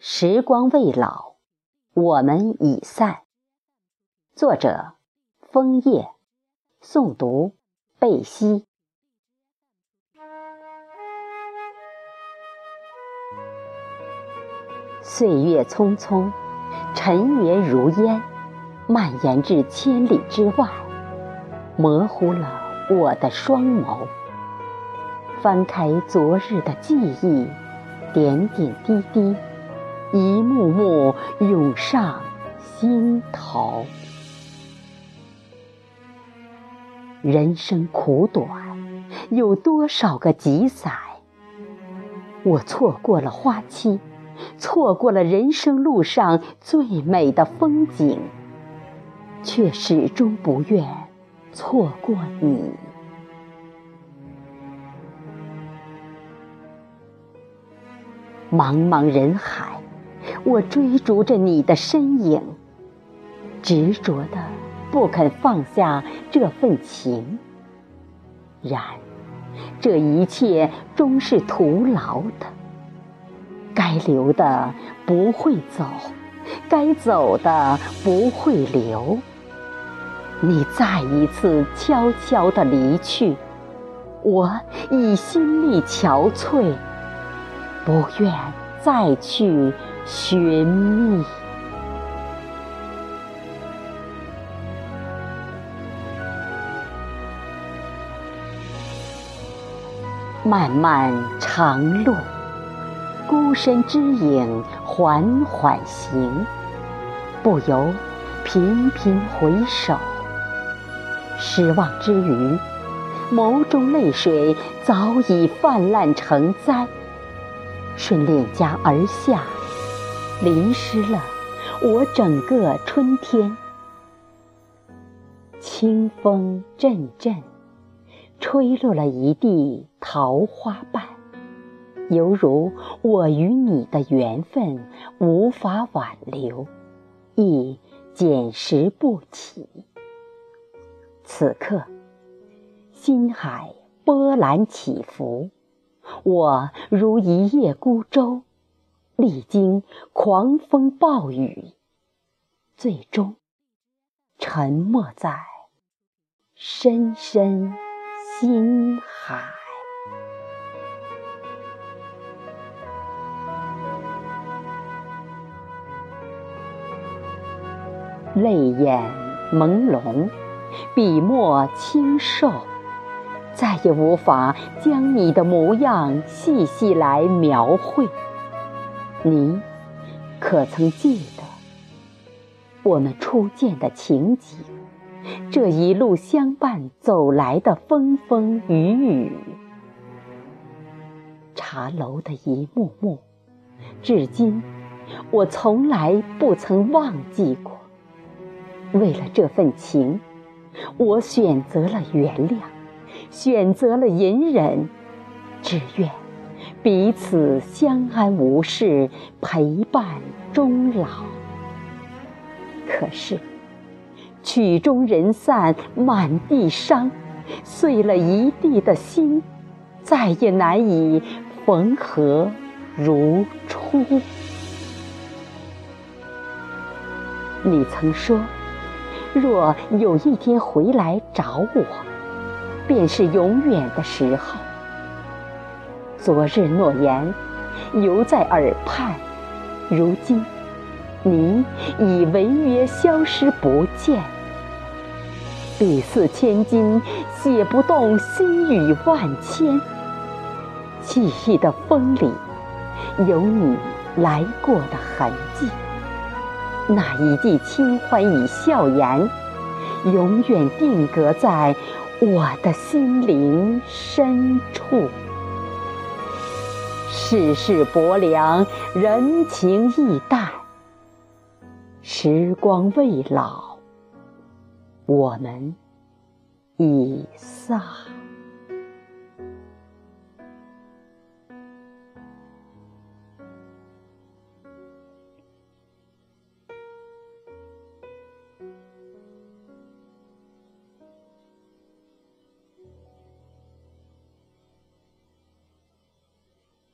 时光未老，我们已散。作者：枫叶，诵读：贝西。岁月匆匆，尘缘如烟，蔓延至千里之外，模糊了我的双眸。翻开昨日的记忆，点点滴滴。一幕幕涌上心头。人生苦短，有多少个几载？我错过了花期，错过了人生路上最美的风景，却始终不愿错过你。茫茫人海。我追逐着你的身影，执着的不肯放下这份情。然，这一切终是徒劳的。该留的不会走，该走的不会留。你再一次悄悄的离去，我已心力憔悴，不愿再去。寻觅，漫漫长路，孤身之影缓缓行，不由频频回首。失望之余，眸中泪水早已泛滥成灾，顺脸颊而下。淋湿了我整个春天，清风阵阵，吹落了一地桃花瓣，犹如我与你的缘分无法挽留，亦捡拾不起。此刻，心海波澜起伏，我如一叶孤舟。历经狂风暴雨，最终沉没在深深心海。泪眼朦胧，笔墨清瘦，再也无法将你的模样细细来描绘。你可曾记得我们初见的情景？这一路相伴走来的风风雨雨，茶楼的一幕幕，至今我从来不曾忘记过。为了这份情，我选择了原谅，选择了隐忍，只愿。彼此相安无事，陪伴终老。可是曲终人散，满地伤，碎了一地的心，再也难以缝合如初。你曾说，若有一天回来找我，便是永远的时候。昨日诺言犹在耳畔，如今你已违约消失不见。笔似千金，写不动心语万千。记忆的风里有你来过的痕迹，那一季清欢与笑颜，永远定格在我的心灵深处。世事薄凉，人情易淡。时光未老，我们已散。